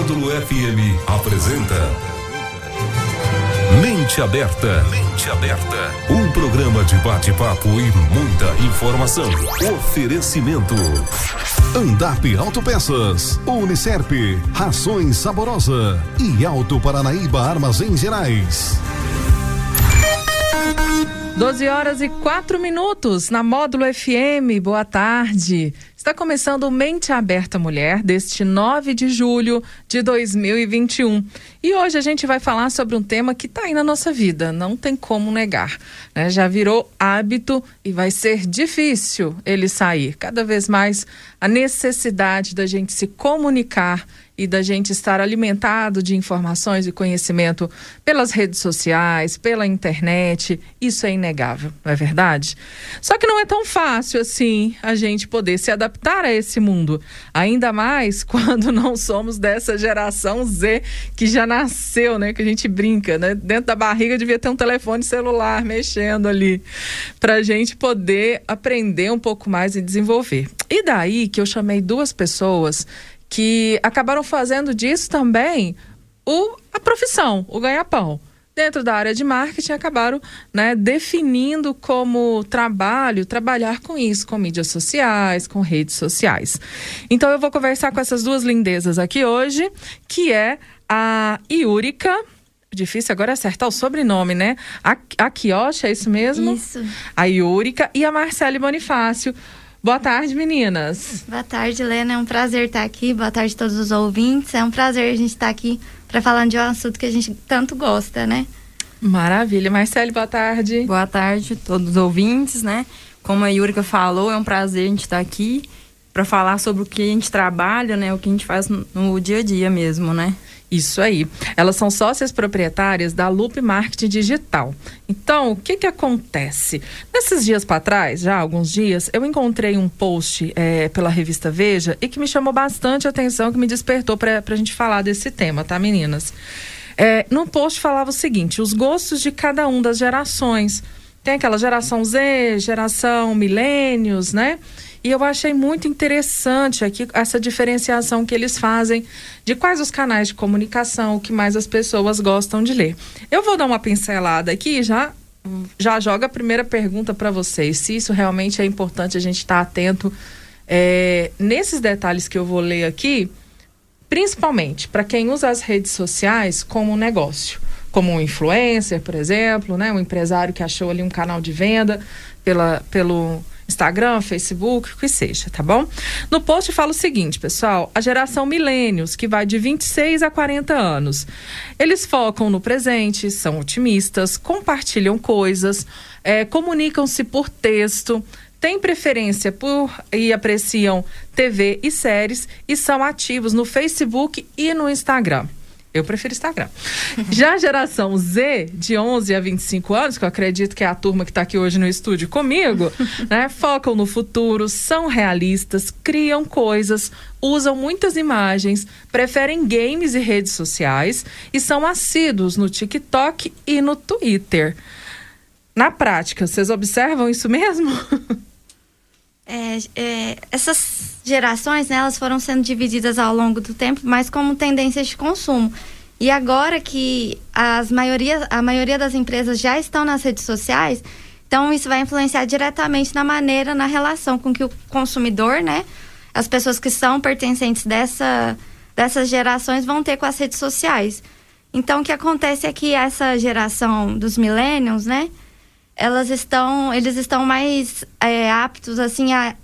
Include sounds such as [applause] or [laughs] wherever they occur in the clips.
Módulo FM apresenta Mente Aberta. Mente Aberta. Um programa de bate-papo e muita informação. Oferecimento. Andap Autopeças, Unicerp, Rações Saborosa e Alto Paranaíba Armazéns Gerais. 12 horas e 4 minutos na Módulo FM. Boa tarde. Está começando o Mente Aberta Mulher deste 9 de julho de 2021. E hoje a gente vai falar sobre um tema que está aí na nossa vida, não tem como negar. Né? Já virou hábito e vai ser difícil ele sair. Cada vez mais a necessidade da gente se comunicar e da gente estar alimentado de informações e conhecimento pelas redes sociais, pela internet, isso é inegável, não é verdade? Só que não é tão fácil assim a gente poder se adaptar a esse mundo, ainda mais [laughs] quando não somos dessa geração Z que já nasceu, né, que a gente brinca, né? Dentro da barriga devia ter um telefone celular mexendo ali para a gente poder aprender um pouco mais e desenvolver. E daí que eu chamei duas pessoas que acabaram fazendo disso também o, a profissão, o ganha-pão. Dentro da área de marketing, acabaram né, definindo como trabalho trabalhar com isso, com mídias sociais, com redes sociais. Então, eu vou conversar com essas duas lindezas aqui hoje, que é a Iúrica. Difícil agora acertar o sobrenome, né? A, a Kiosh, é isso mesmo? Isso. A Iúrica e a Marcele Bonifácio. Boa tarde, meninas. Boa tarde, Lena. É um prazer estar aqui. Boa tarde a todos os ouvintes. É um prazer a gente estar aqui para falar de um assunto que a gente tanto gosta, né? Maravilha. Marcele, boa tarde. Boa tarde a todos os ouvintes, né? Como a Yurika falou, é um prazer a gente estar aqui para falar sobre o que a gente trabalha, né? O que a gente faz no dia a dia mesmo, né? Isso aí. Elas são sócias proprietárias da Loop Marketing Digital. Então, o que que acontece? Nesses dias para trás, já alguns dias, eu encontrei um post é, pela revista Veja e que me chamou bastante atenção, que me despertou para a gente falar desse tema, tá, meninas? É, no post falava o seguinte: os gostos de cada um das gerações. Tem aquela geração Z, geração milênios, né? E eu achei muito interessante aqui essa diferenciação que eles fazem de quais os canais de comunicação que mais as pessoas gostam de ler. Eu vou dar uma pincelada aqui já já joga a primeira pergunta para vocês, se isso realmente é importante a gente estar tá atento é, nesses detalhes que eu vou ler aqui, principalmente para quem usa as redes sociais como negócio, como um influencer, por exemplo, né, um empresário que achou ali um canal de venda pela, pelo Instagram, Facebook, o que seja, tá bom? No post fala o seguinte, pessoal: a geração milênios, que vai de 26 a 40 anos. Eles focam no presente, são otimistas, compartilham coisas, é, comunicam-se por texto, têm preferência por e apreciam TV e séries e são ativos no Facebook e no Instagram. Eu prefiro Instagram. Já a geração Z, de 11 a 25 anos, que eu acredito que é a turma que está aqui hoje no estúdio comigo, [laughs] né, focam no futuro, são realistas, criam coisas, usam muitas imagens, preferem games e redes sociais e são assíduos no TikTok e no Twitter. Na prática, vocês observam isso mesmo? [laughs] É, é, essas gerações, né, elas foram sendo divididas ao longo do tempo, mas como tendências de consumo. E agora que as maioria, a maioria das empresas já estão nas redes sociais, então isso vai influenciar diretamente na maneira, na relação com que o consumidor, né, as pessoas que são pertencentes dessa, dessas gerações vão ter com as redes sociais. Então o que acontece é que essa geração dos millennials, né, elas estão, eles estão mais é, aptos assim a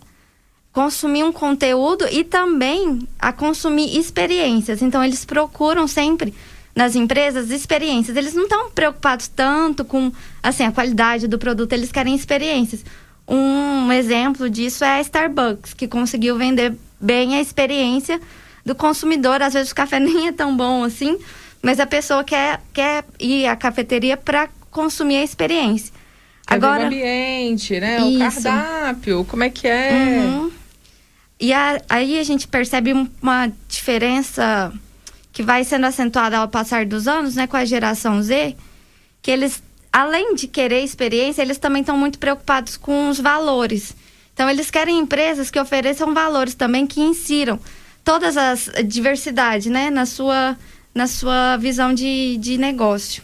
consumir um conteúdo e também a consumir experiências. Então eles procuram sempre nas empresas experiências. Eles não estão preocupados tanto com assim a qualidade do produto, eles querem experiências. Um exemplo disso é a Starbucks, que conseguiu vender bem a experiência do consumidor. Às vezes o café [laughs] nem é tão bom assim, mas a pessoa quer, quer ir à cafeteria para consumir a experiência. Agora, o ambiente, né? Isso. O cardápio, como é que é? Uhum. E a, aí a gente percebe uma diferença que vai sendo acentuada ao passar dos anos, né, com a geração Z, que eles, além de querer experiência, eles também estão muito preocupados com os valores. Então, eles querem empresas que ofereçam valores também, que insiram todas as diversidade, né, na sua na sua visão de, de negócio.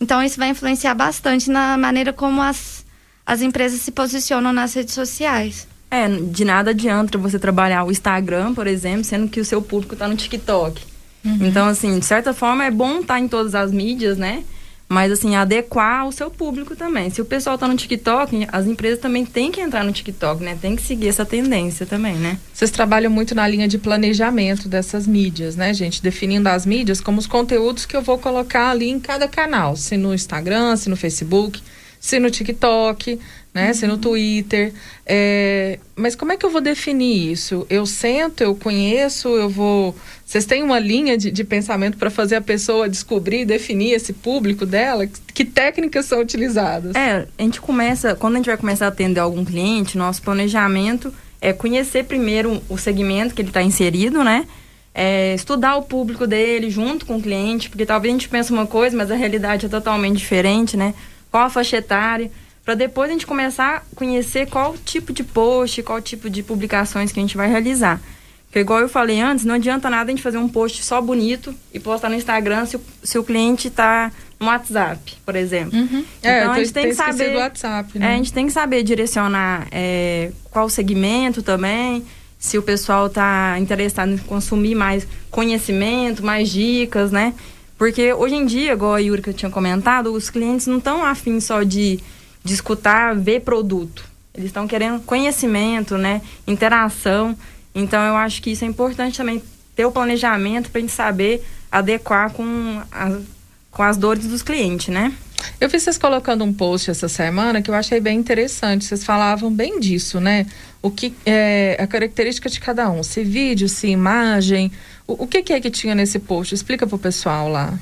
Então isso vai influenciar bastante na maneira como as, as empresas se posicionam nas redes sociais. É, de nada adianta você trabalhar o Instagram, por exemplo, sendo que o seu público está no TikTok. Uhum. Então, assim, de certa forma é bom estar tá em todas as mídias, né? Mas, assim, adequar o seu público também. Se o pessoal está no TikTok, as empresas também têm que entrar no TikTok, né? Tem que seguir essa tendência também, né? Vocês trabalham muito na linha de planejamento dessas mídias, né, gente? Definindo as mídias como os conteúdos que eu vou colocar ali em cada canal. Se no Instagram, se no Facebook, se no TikTok, né? Se no Twitter. É... Mas como é que eu vou definir isso? Eu sento, eu conheço, eu vou. Vocês têm uma linha de, de pensamento para fazer a pessoa descobrir, definir esse público dela? Que técnicas são utilizadas? É, a gente começa, quando a gente vai começar a atender algum cliente, nosso planejamento é conhecer primeiro o segmento que ele está inserido, né? É, estudar o público dele junto com o cliente, porque talvez a gente pense uma coisa, mas a realidade é totalmente diferente, né? Qual a faixa etária? Para depois a gente começar a conhecer qual tipo de post, qual tipo de publicações que a gente vai realizar. Porque, igual eu falei antes, não adianta nada a gente fazer um post só bonito e postar no Instagram se o, se o cliente está no WhatsApp, por exemplo. Uhum. Então é, a gente tem que saber. Do WhatsApp, né? é, a gente tem que saber direcionar é, qual segmento também, se o pessoal está interessado em consumir mais conhecimento, mais dicas, né? Porque hoje em dia, igual a Yuri que eu tinha comentado, os clientes não estão afim só de de escutar, ver produto. Eles estão querendo conhecimento, né? Interação. Então eu acho que isso é importante também ter o planejamento para a gente saber adequar com as, com as dores dos clientes, né? Eu vi vocês colocando um post essa semana que eu achei bem interessante. Vocês falavam bem disso, né? O que é a característica de cada um, se vídeo, se imagem. O, o que, que é que tinha nesse post? Explica pro pessoal lá.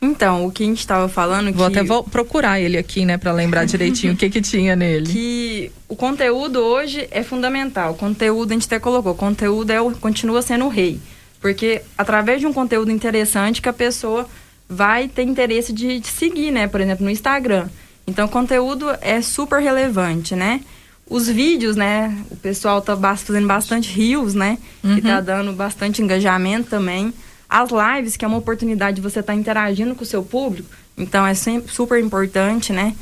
Então, o que a gente estava falando Vou que... até vou procurar ele aqui, né, para lembrar direitinho o que que tinha nele. Que o conteúdo hoje é fundamental. O conteúdo a gente até colocou, o conteúdo é o, continua sendo o rei. Porque através de um conteúdo interessante que a pessoa vai ter interesse de, de seguir, né, por exemplo, no Instagram. Então, o conteúdo é super relevante, né? Os vídeos, né, o pessoal tá fazendo bastante rios, né, uhum. que tá dando bastante engajamento também. As lives, que é uma oportunidade de você estar tá interagindo com o seu público, então é sempre super importante, né?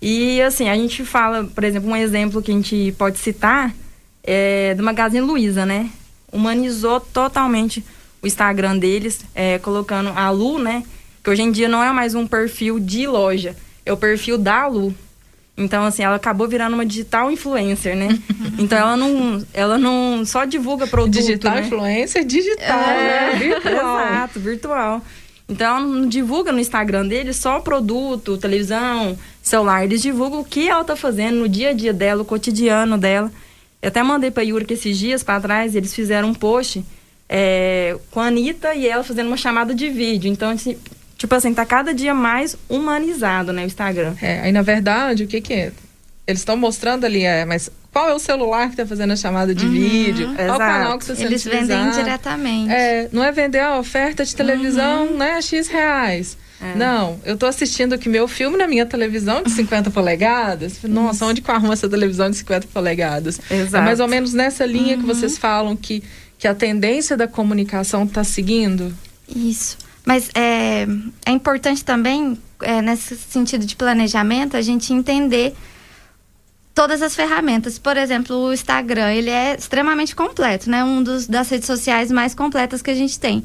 E assim, a gente fala, por exemplo, um exemplo que a gente pode citar é do Magazine Luiza, né? Humanizou totalmente o Instagram deles, é, colocando a Lu, né? Que hoje em dia não é mais um perfil de loja, é o perfil da Lu. Então, assim, ela acabou virando uma digital influencer, né? [laughs] então, ela não, ela não só divulga produto, Digital né? influencer digital, é, né? [laughs] Virtual. Exato, virtual. Então, ela não divulga no Instagram dele só produto, televisão, celular. Eles divulgam o que ela tá fazendo no dia a dia dela, o cotidiano dela. Eu até mandei pra Yuri que esses dias para trás eles fizeram um post é, com a Anitta e ela fazendo uma chamada de vídeo. Então, assim, tipo assim, tá cada dia mais humanizado, né, o Instagram. É, aí na verdade, o que que é? Eles estão mostrando ali, é, mas qual é o celular que está fazendo a chamada de uhum, vídeo? Qual o canal que está sendo Eles utilizado? vendem diretamente. É, não é vender a oferta de televisão, uhum. né, X reais. É. Não, eu estou assistindo aqui meu filme na minha televisão de 50 polegadas. Nossa, onde que eu arrumo essa televisão de 50 polegadas? Exato. É mais ou menos nessa linha uhum. que vocês falam que, que a tendência da comunicação está seguindo? Isso. Mas é, é importante também, é, nesse sentido de planejamento, a gente entender todas as ferramentas. Por exemplo, o Instagram, ele é extremamente completo, né? Um dos, das redes sociais mais completas que a gente tem.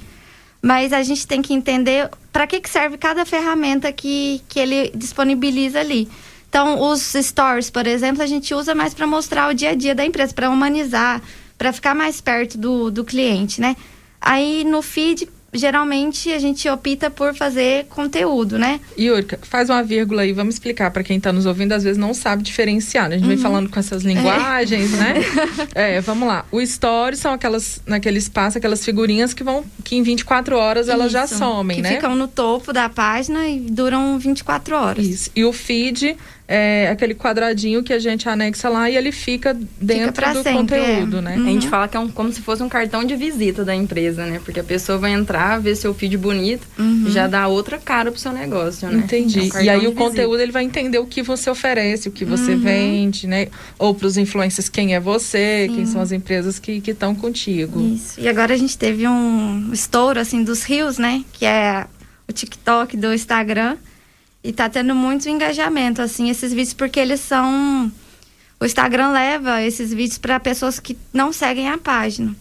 Mas a gente tem que entender para que, que serve cada ferramenta que, que ele disponibiliza ali. Então, os stories, por exemplo, a gente usa mais para mostrar o dia a dia da empresa, para humanizar, para ficar mais perto do, do cliente, né? Aí no feed geralmente a gente opta por fazer conteúdo, né? Yurka, faz uma vírgula aí, vamos explicar para quem está nos ouvindo, às vezes não sabe diferenciar, né? A gente uhum. vem falando com essas linguagens, é. né? [laughs] É, vamos lá. O story são aquelas, naquele espaço, aquelas figurinhas que vão, que em 24 horas elas já somem, que né? Que ficam no topo da página e duram 24 horas. Isso. E o feed é, aquele quadradinho que a gente anexa lá e ele fica dentro fica do sempre, conteúdo, é. né? A gente fala que é um, como se fosse um cartão de visita da empresa, né? Porque a pessoa vai entrar, ver seu feed bonito, já dá outra cara pro seu negócio, né? É Entendi. um e aí o visita. conteúdo ele vai entender o que você oferece, o que você vende, né? Ou para os influencers quem é você, quem são as empresas que estão contigo. Isso. E agora a gente teve um estouro, assim, dos rios, né? Que é o TikTok do Instagram. E tá tendo muito engajamento, assim, esses vídeos, porque eles são. O Instagram leva esses vídeos para pessoas que não seguem a página.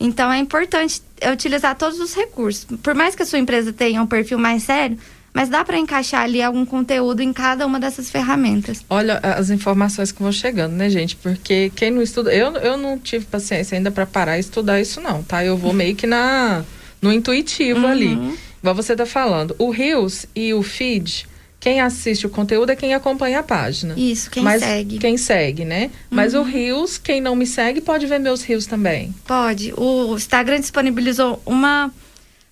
Então é importante utilizar todos os recursos. Por mais que a sua empresa tenha um perfil mais sério, mas dá para encaixar ali algum conteúdo em cada uma dessas ferramentas. Olha as informações que vão chegando, né, gente? Porque quem não estuda. Eu, eu não tive paciência ainda para parar e estudar isso, não, tá? Eu vou meio que na, no intuitivo ali. Igual você tá falando. O Reels e o feed. Quem assiste o conteúdo é quem acompanha a página. Isso, quem Mas segue. Quem segue, né? Mas o Reels, quem não me segue, pode ver meus Reels também. Pode. O Instagram disponibilizou uma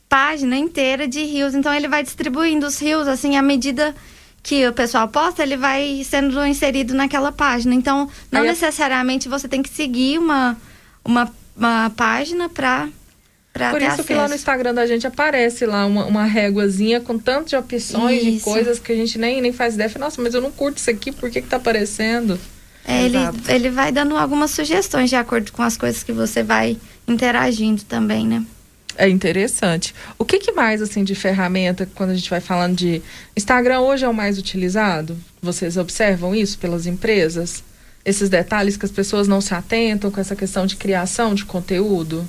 página inteira de rios, então ele vai distribuindo os rios, assim, à medida que o pessoal posta, ele vai sendo inserido naquela página. Então, não Aí necessariamente você tem que seguir uma, uma, uma página para Por isso acesso. que lá no Instagram da gente aparece lá uma, uma réguazinha com tanto de opções de Isso. coisas que a gente nem, nem faz ideia. Nossa, mas eu não curto isso aqui, por que, que tá aparecendo? É, ele, ele vai dando algumas sugestões de acordo com as coisas que você vai interagindo também, né? É interessante. O que, que mais, assim, de ferramenta, quando a gente vai falando de... Instagram hoje é o mais utilizado? Vocês observam isso pelas empresas? Esses detalhes que as pessoas não se atentam com essa questão de criação de conteúdo?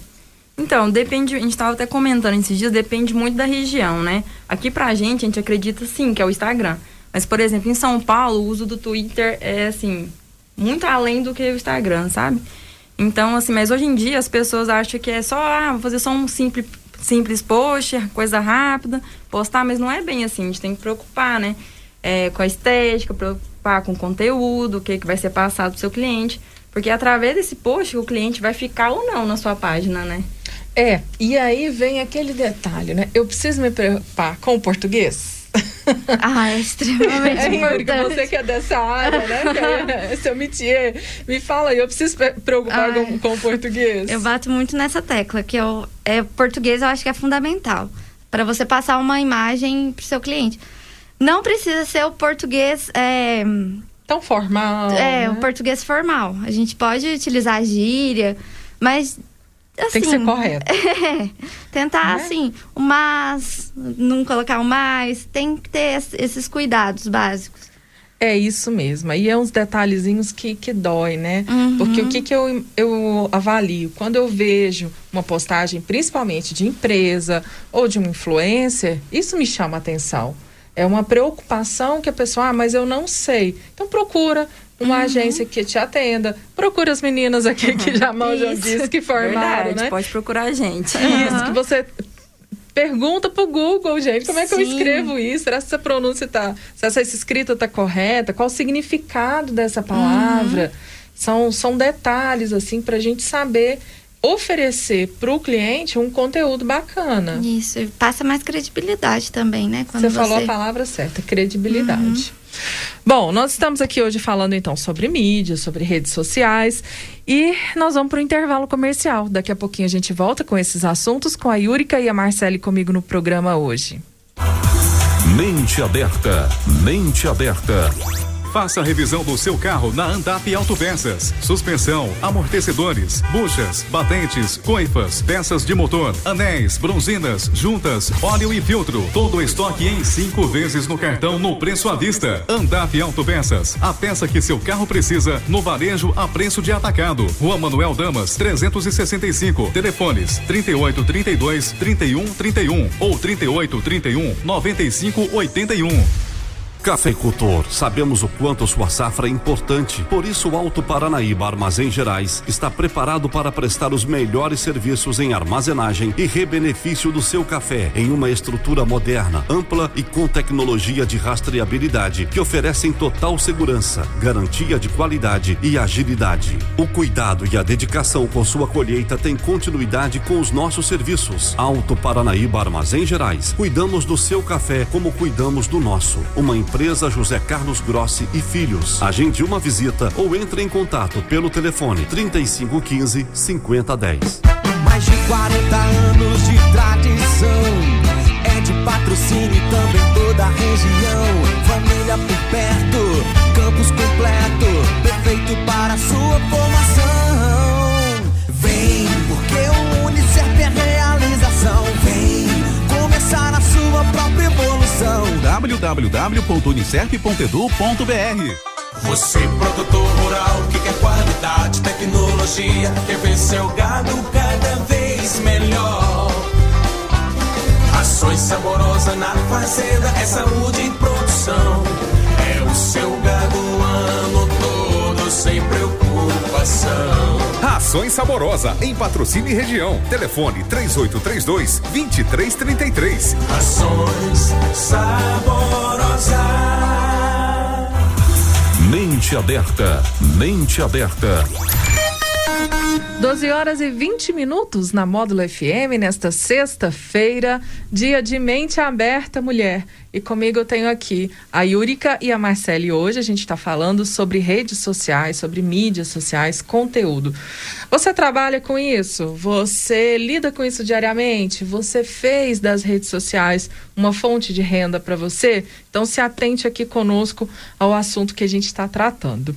Então, depende, a gente estava até comentando esses dias, depende muito da região, né? Aqui pra gente, a gente acredita sim que é o Instagram. Mas, por exemplo, em São Paulo, o uso do Twitter é, assim, muito além do que o Instagram, sabe? Então, assim, mas hoje em dia as pessoas acham que é só, ah, vou fazer só um simples, simples post, coisa rápida, postar, mas não é bem assim, a gente tem que preocupar, né? É, com a estética, preocupar com o conteúdo, o que, que vai ser passado pro seu cliente. Porque através desse post o cliente vai ficar ou não na sua página, né? É, e aí vem aquele detalhe, né? Eu preciso me preocupar com o português? [laughs] Ah, é extremamente [laughs] É, importante. você que é dessa área, né? É seu métier. Me fala aí, eu preciso me preocupar Ai. com, com o português. Eu bato muito nessa tecla, que eu, é, português eu acho que é fundamental. para você passar uma imagem pro seu cliente. Não precisa ser o português. É, Tão formal. é, né? o português formal. A gente pode utilizar gíria, mas. Assim, Tem que ser correto. [laughs] É, tentar Né? assim, o mas, não colocar o mais, tem que ter es- esses cuidados básicos. É isso mesmo. Aí é uns detalhezinhos que, que dói, né? Uhum. Porque o que, que eu, eu avalio? Quando eu vejo uma postagem, principalmente de empresa ou de um influencer, isso me chama atenção. É uma preocupação que a pessoa, ah, mas eu não sei. Então procura uma agência que te atenda. Procura as meninas aqui que já manjam Isso. disso, que formaram, Verdade, né? pode procurar a gente. Isso, que você pergunta pro Google, gente, como é que eu Sim. escrevo isso? Será que essa pronúncia tá, se essa escrita tá correta? Qual o significado dessa palavra? São, são detalhes, assim, pra gente saber oferecer pro cliente um conteúdo bacana. Isso, e passa mais credibilidade também, né? Quando Você falou a palavra certa, credibilidade. Bom, nós estamos aqui hoje falando então sobre mídia, sobre redes sociais e nós vamos para o intervalo comercial. Daqui a pouquinho a gente volta com esses assuntos com a Yúrica e a Marcele comigo no programa hoje. Mente aberta, mente aberta. Faça a revisão do seu carro na Andap Autopeças. Suspensão, amortecedores, buchas, batentes, coifas, peças de motor, anéis, bronzinas, juntas, óleo e filtro. Todo o estoque em cinco vezes no cartão no preço à vista. Andap Autopeças. A peça que seu carro precisa no varejo a preço de atacado. Rua Manuel Damas, 365. Telefones 38 32 31 31 ou 38 31 95 81. Cafeicultor, sabemos o quanto sua safra é importante. Por isso, o Alto Paranaíba Armazém Gerais está preparado para prestar os melhores serviços em armazenagem e rebenefício do seu café em uma estrutura moderna, ampla e com tecnologia de rastreabilidade que oferecem total segurança, garantia de qualidade e agilidade. O cuidado e a dedicação com sua colheita têm continuidade com os nossos serviços. Alto Paranaíba Armazém Gerais. Cuidamos do seu café como cuidamos do nosso. Uma empresa Empresa José Carlos Grossi e Filhos. Agende uma visita ou entre em contato pelo telefone 3515 5010. Mais de 40 anos de tradição. É de patrocínio e também toda a região. www.unicef.edu.br Você, produtor rural, que quer qualidade, tecnologia, quer ver seu gado cada vez melhor. Ações saborosa na fazenda, é saúde em produção. É o seu gado sem preocupação. Ações Saborosa, em patrocínio e região. Telefone 3832 2333. Ações saborosa. Mente aberta, mente aberta. 12 horas e 20 minutos na Módulo FM, nesta sexta-feira, dia de mente aberta, mulher. E comigo eu tenho aqui a Yúrica e a Marcele. Hoje a gente está falando sobre redes sociais, sobre mídias sociais, conteúdo. Você trabalha com isso? Você lida com isso diariamente? Você fez das redes sociais uma fonte de renda para você? Então se atente aqui conosco ao assunto que a gente está tratando.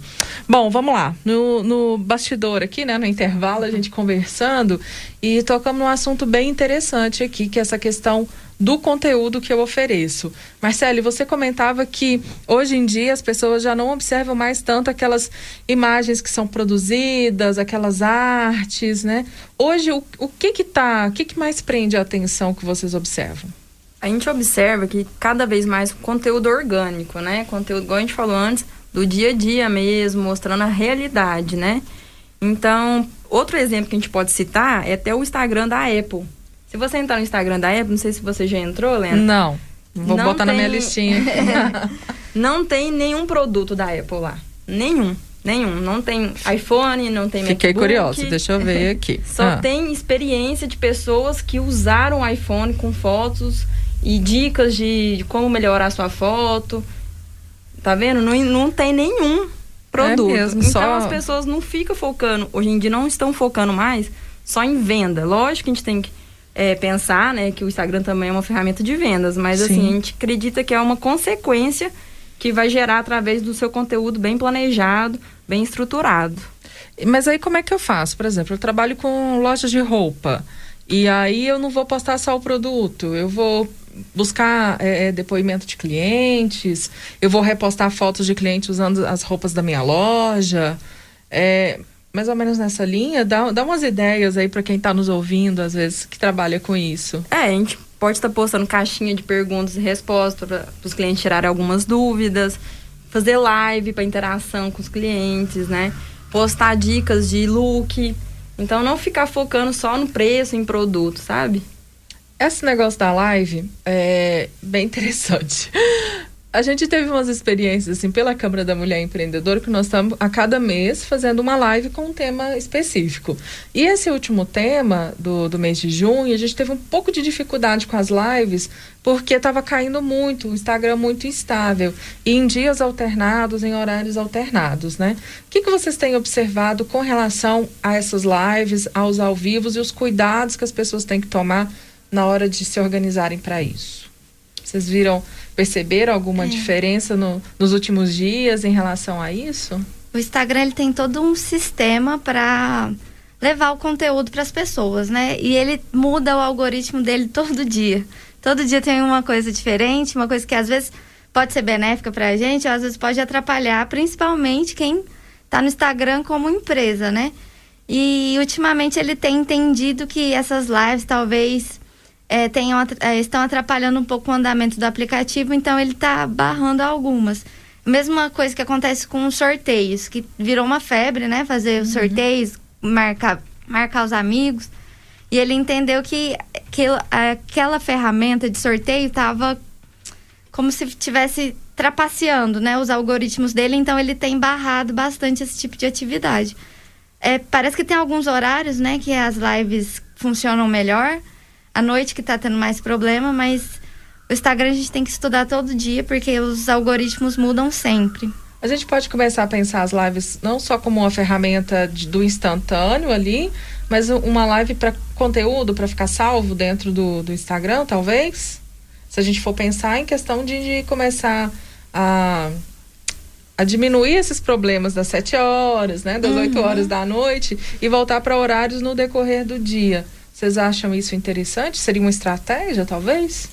Bom, vamos lá. No, no bastidor aqui, né, no intervalo, a gente conversando e tocamos num assunto bem interessante aqui, que é essa questão do conteúdo que eu ofereço. Marcele, você comentava que hoje em dia as pessoas já não observam mais tanto aquelas imagens que são produzidas, aquelas artes, né? Hoje, o, o que que tá, o que que mais prende a atenção que vocês observam? A gente observa que cada vez mais conteúdo orgânico, né? Conteúdo, igual a gente falou antes, do dia a dia mesmo, mostrando a realidade, né? Então, outro exemplo que a gente pode citar é até o Instagram da Apple. Se você entrar no Instagram da Apple, não sei se você já entrou, Lena. Não. Vou Não botar na minha tem- listinha. [laughs] Não tem nenhum produto da Apple lá. Nenhum. Nenhum. Não tem iPhone, não tem Fiquei MacBook. curiosa, deixa eu ver aqui. Só Ah. tem experiência de pessoas que usaram o iPhone com fotos e dicas de, de como melhorar a sua foto. Tá vendo? Não, não tem nenhum produto. É mesmo, então só- as pessoas não ficam focando, hoje em dia não estão focando mais só em venda. Lógico que a gente tem que é, pensar, né, que o Instagram também é uma ferramenta de vendas, mas assim, Sim. a gente acredita que é uma consequência que vai gerar através do seu conteúdo bem planejado, bem estruturado. Mas aí como é que eu faço? Por exemplo, eu trabalho com lojas de roupa. E aí eu não vou postar só o produto, eu vou buscar é, é, depoimento de clientes, eu vou repostar fotos de clientes usando as roupas da minha loja. É, mais ou menos nessa linha, dá, dá umas ideias aí para quem está nos ouvindo, às vezes, que trabalha com isso. É, a gente pode estar postando caixinha de perguntas e respostas para os clientes tirarem algumas dúvidas, fazer live para interação com os clientes, né? Postar dicas de look. Então não ficar focando só no preço, em produto, sabe? Esse negócio da live é bem [laughs] interessante. A gente teve umas experiências, assim, pela Câmara da Mulher Empreendedora, que nós estamos a cada mês fazendo uma live com um tema específico. E esse último tema do, do mês de junho, a gente teve um pouco de dificuldade com as lives, porque estava caindo muito, o Instagram muito instável. E em dias alternados, em horários alternados, né? O que, que vocês têm observado com relação a essas lives, aos ao vivos e os cuidados que as pessoas têm que tomar na hora de se organizarem para isso? Vocês viram, perceberam alguma diferença no- nos últimos dias em relação a isso? O Instagram ele tem todo um sistema para levar o conteúdo para as pessoas, né? E ele muda o algoritmo dele todo dia. Todo dia tem uma coisa diferente, uma coisa que às vezes pode ser benéfica para a gente, ou às vezes pode atrapalhar, principalmente quem está no Instagram como empresa, né? E ultimamente ele tem entendido que essas lives talvez é, tenham, é, estão atrapalhando um pouco o andamento do aplicativo, então ele está barrando algumas. Mesma coisa que acontece com os sorteios, que virou uma febre, né? Fazer os sorteios, marcar, marcar os amigos. E ele entendeu que, que aquela ferramenta de sorteio estava como se estivesse trapaceando, né? Os algoritmos dele, então ele tem barrado bastante esse tipo de atividade. É, parece que tem alguns horários, né, que as lives funcionam melhor. À noite que tá tendo mais problema, mas o Instagram a gente tem que estudar todo dia, porque os algoritmos mudam sempre. A gente pode começar a pensar as lives não só como uma ferramenta de, do instantâneo ali, mas uma live para conteúdo, para ficar salvo dentro do, do Instagram, talvez? Se a gente for pensar em questão de, de começar a, a diminuir esses problemas das 7 horas, né, das uhum. 8 horas da noite e voltar para horários no decorrer do dia. Vocês acham isso interessante? Seria uma estratégia, talvez?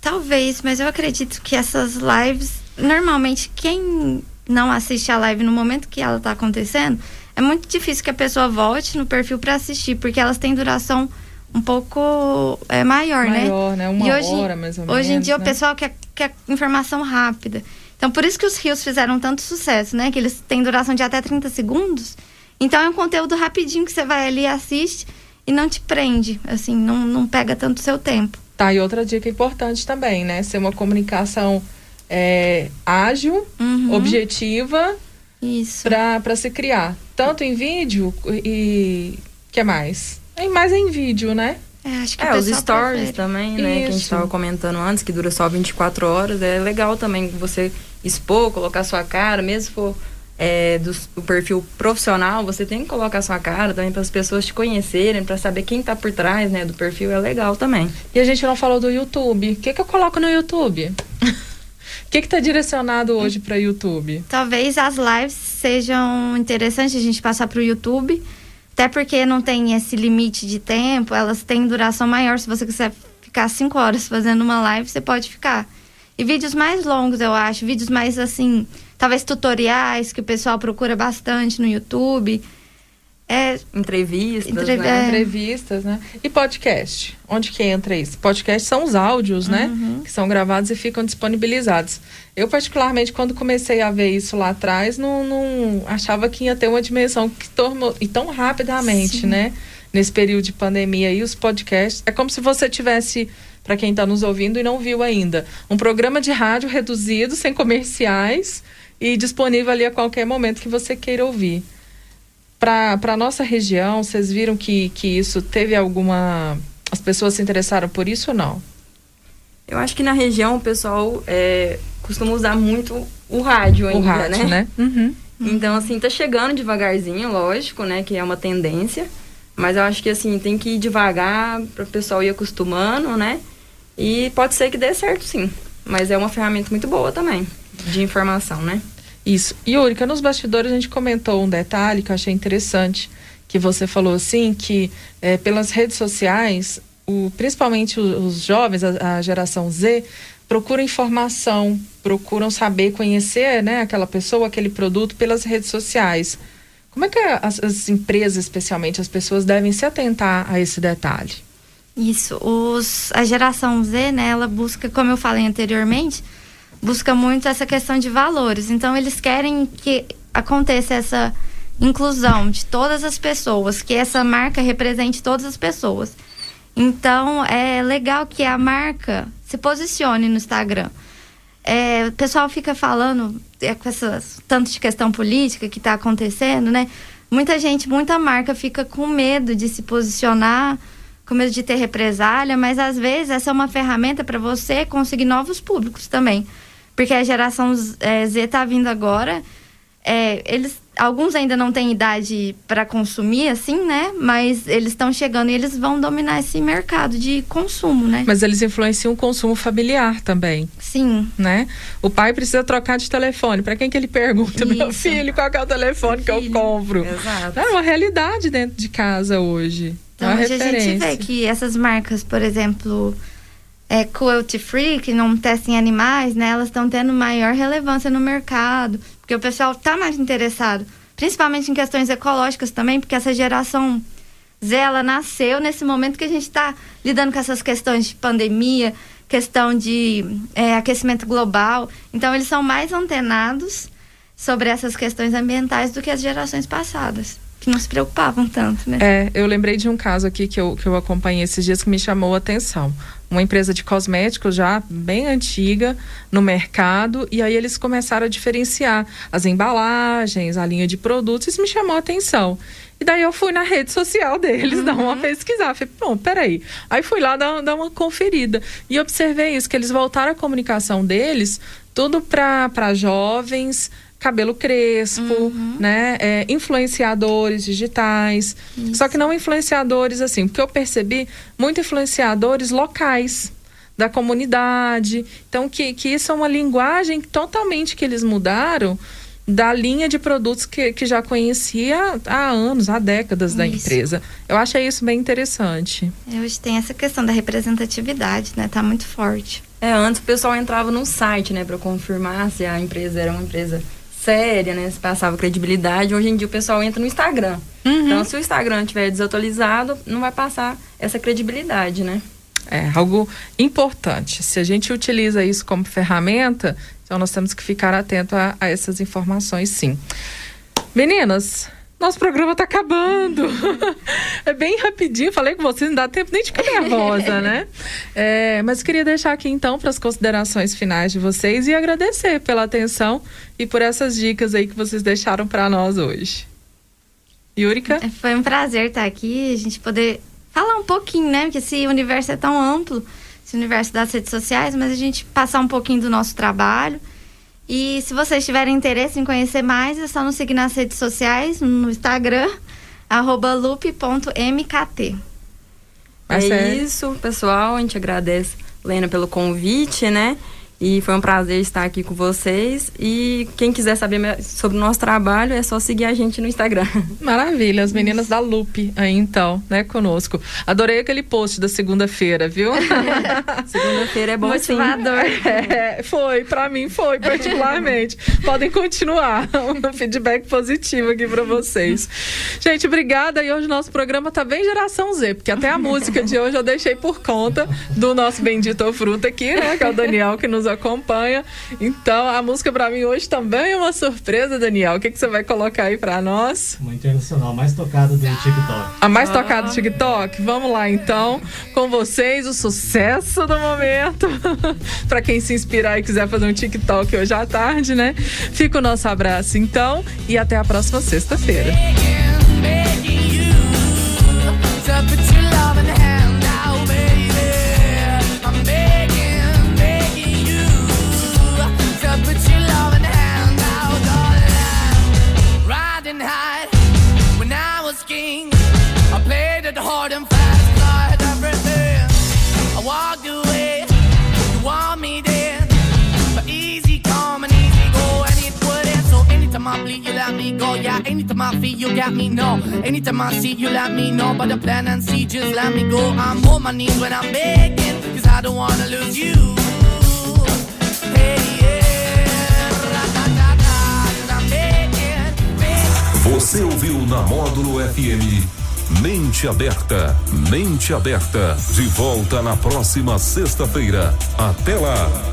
Talvez, mas eu acredito que essas lives, normalmente quem não assiste a live no momento que ela está acontecendo, é muito difícil que a pessoa volte no perfil para assistir, porque elas têm duração um pouco é, maior, né? maior né? Uma hoje, hora, mais ou menos. Hoje em dia né? o pessoal quer, quer informação rápida. Então, por isso que os rios fizeram tanto sucesso, né? Que eles têm duração de até 30 segundos. Então, é um conteúdo rapidinho que você vai ali e assiste e não te prende, assim, não, não pega tanto seu tempo. Tá, e outra dica importante também, né? Ser uma comunicação é, ágil, uhum. objetiva, isso para se criar. Tanto em vídeo e. que mais? É mais em vídeo, né? É, acho que é, os stories prefere. também, né? Isso. Que a gente estava comentando antes, que dura só 24 horas. É legal também você expor, colocar sua cara, mesmo se for é, do, do, perfil profissional, você tem que colocar sua cara também para as pessoas te conhecerem, para saber quem está por trás, né, do perfil, é legal também. E a gente não falou do YouTube. O que, que eu coloco no YouTube? O que está direcionado hoje para YouTube? Talvez as lives sejam interessantes a gente passar para o YouTube, até porque não tem esse limite de tempo, elas têm duração maior. Se você quiser ficar cinco horas fazendo uma live, você pode ficar. E vídeos mais longos, eu acho, vídeos mais assim, talvez tutoriais que o pessoal procura bastante no YouTube. É, entrevistas, Entrev né? É. Entrevistas, né? E podcast? Onde que entra isso? Podcast são os áudios, né? Uhum. Que são gravados e ficam disponibilizados. Eu, particularmente, quando comecei a ver isso lá atrás, não, não achava que ia ter uma dimensão que tornou e tão rapidamente, Sim. né? Nesse período de pandemia e os podcasts. É como se você tivesse, para quem está nos ouvindo e não viu ainda, um programa de rádio reduzido, sem comerciais e disponível ali a qualquer momento que você queira ouvir. Para a nossa região, vocês viram que, que isso teve alguma. As pessoas se interessaram por isso ou não? Eu acho que na região o pessoal é, costuma usar muito o rádio ainda, o rádio, né? né? Uhum. Então, assim, tá chegando devagarzinho, lógico, né? Que é uma tendência. Mas eu acho que, assim, tem que ir devagar para o pessoal ir acostumando, né? E pode ser que dê certo, sim. Mas é uma ferramenta muito boa também, de informação, né? Isso. E, Úrica, nos bastidores a gente comentou um detalhe que eu achei interessante, que você falou assim, que é, pelas redes sociais, o, principalmente os, os jovens, a, a, geração Z, procuram informação, procuram saber, conhecer né, aquela pessoa, aquele produto pelas redes sociais. Como é que as, as empresas, especialmente as pessoas, devem se atentar a esse detalhe? Isso. Os, a geração Z, né, ela busca, como eu falei anteriormente, busca muito essa questão de valores. Então, eles querem que aconteça essa inclusão de todas as pessoas, que essa marca represente todas as pessoas. Então, é legal que a marca se posicione no Instagram. É, o pessoal fica falando é, com essas tanto de questão política que está acontecendo, né? Muita gente, muita marca fica com medo de se posicionar, com medo de ter represália, mas às vezes essa é uma ferramenta para você conseguir novos públicos também porque a geração é, Z está vindo agora. É, eles, alguns ainda não têm idade para consumir, assim, né? Mas eles estão chegando e eles vão dominar esse mercado de consumo, né? Mas eles influenciam o consumo familiar também. Sim. Né? O pai precisa trocar de telefone. Para quem que ele pergunta, Isso. meu filho, qual é o telefone que eu compro? Exato. É uma realidade dentro de casa hoje. Então, hoje a gente vê que essas marcas, por exemplo, é, cruelty free, que não testem animais, né, elas estão tendo maior relevância no mercado, porque o pessoal está mais interessado, principalmente em questões ecológicas também, porque essa geração Z, ela nasceu nesse momento que a gente está lidando com essas questões de pandemia, questão de é, aquecimento global. Então, eles são mais antenados sobre essas questões ambientais do que as gerações passadas que não se preocupavam tanto, né? É, eu lembrei de um caso aqui que eu, que eu acompanhei esses dias que me chamou a atenção. Uma empresa de cosméticos já bem antiga no mercado, e aí eles começaram a diferenciar as embalagens, a linha de produtos, isso me chamou a atenção. E daí eu fui na rede social deles uhum. [laughs] dar uma uhum. pesquisar. Falei, bom, peraí. Aí fui lá dar, dar uma conferida. E observei isso, que eles voltaram a comunicação deles tudo para jovens, cabelo crespo, uhum. né? É, influenciadores digitais. Isso. Só que não influenciadores assim, porque eu percebi muito influenciadores locais da comunidade. Então, que, que isso é uma linguagem totalmente que eles mudaram da linha de produtos que, que já conhecia há anos, há décadas da isso. empresa. Eu achei isso bem interessante. É, hoje tem essa questão da representatividade, né? Tá muito forte. É, antes o pessoal entrava no site, né, para confirmar se a empresa era uma empresa séria, né, se passava credibilidade. Hoje em dia o pessoal entra no Instagram. Uhum. Então, se o Instagram estiver desatualizado, não vai passar essa credibilidade, né? É algo importante. Se a gente utiliza isso como ferramenta, então nós temos que ficar atento a, a essas informações, sim. Meninas, nosso programa tá acabando. [laughs] é bem rapidinho, falei com vocês, não dá tempo nem de ficar nervosa, né? É, mas queria deixar aqui então para as considerações finais de vocês e agradecer pela atenção e por essas dicas aí que vocês deixaram para nós hoje. Yurika? É, foi um prazer estar aqui, a gente poder falar um pouquinho, né? Porque esse universo é tão amplo, esse universo das redes sociais, mas a gente passar um pouquinho do nosso trabalho e se vocês tiverem interesse em conhecer mais, é só nos seguir nas redes sociais, no Instagram, loop.mkt. É isso, pessoal. A gente agradece, Lena, pelo convite, né? E foi um prazer estar aqui com vocês. E quem quiser saber sobre o nosso trabalho, é só seguir a gente no Instagram. [laughs] Maravilha, as meninas da Lupe aí então, né, conosco. Adorei aquele post da segunda-feira, viu? [laughs] segunda-feira é bom Motivador. Sim. [laughs] É, foi, para mim foi, particularmente. Podem continuar. Um feedback positivo aqui para vocês. Gente, obrigada. E hoje o nosso programa tá bem geração Z, porque até a música de hoje eu deixei por conta do nosso bendito fruta aqui, né, que é o Daniel que nos acompanha. Então, a música para mim hoje também é uma surpresa, Daniel. O que, que você vai colocar aí para nós? Uma internacional mais tocada do TikTok. A mais ah. tocada do TikTok? Vamos lá, então. Com vocês, o sucesso do momento. [laughs] para quem se inspirar e quiser fazer um TikTok hoje à tarde, né? Fica o nosso abraço, então. E até a próxima sexta-feira. I see you, let me know. But the plan and see, just let me go. I'm on my knees when I'm begging, cause I don't wanna lose you. Hey, yeah. Você ouviu na Módulo FM Mente Aberta, Mente Aberta. De volta na próxima sexta-feira. Até lá!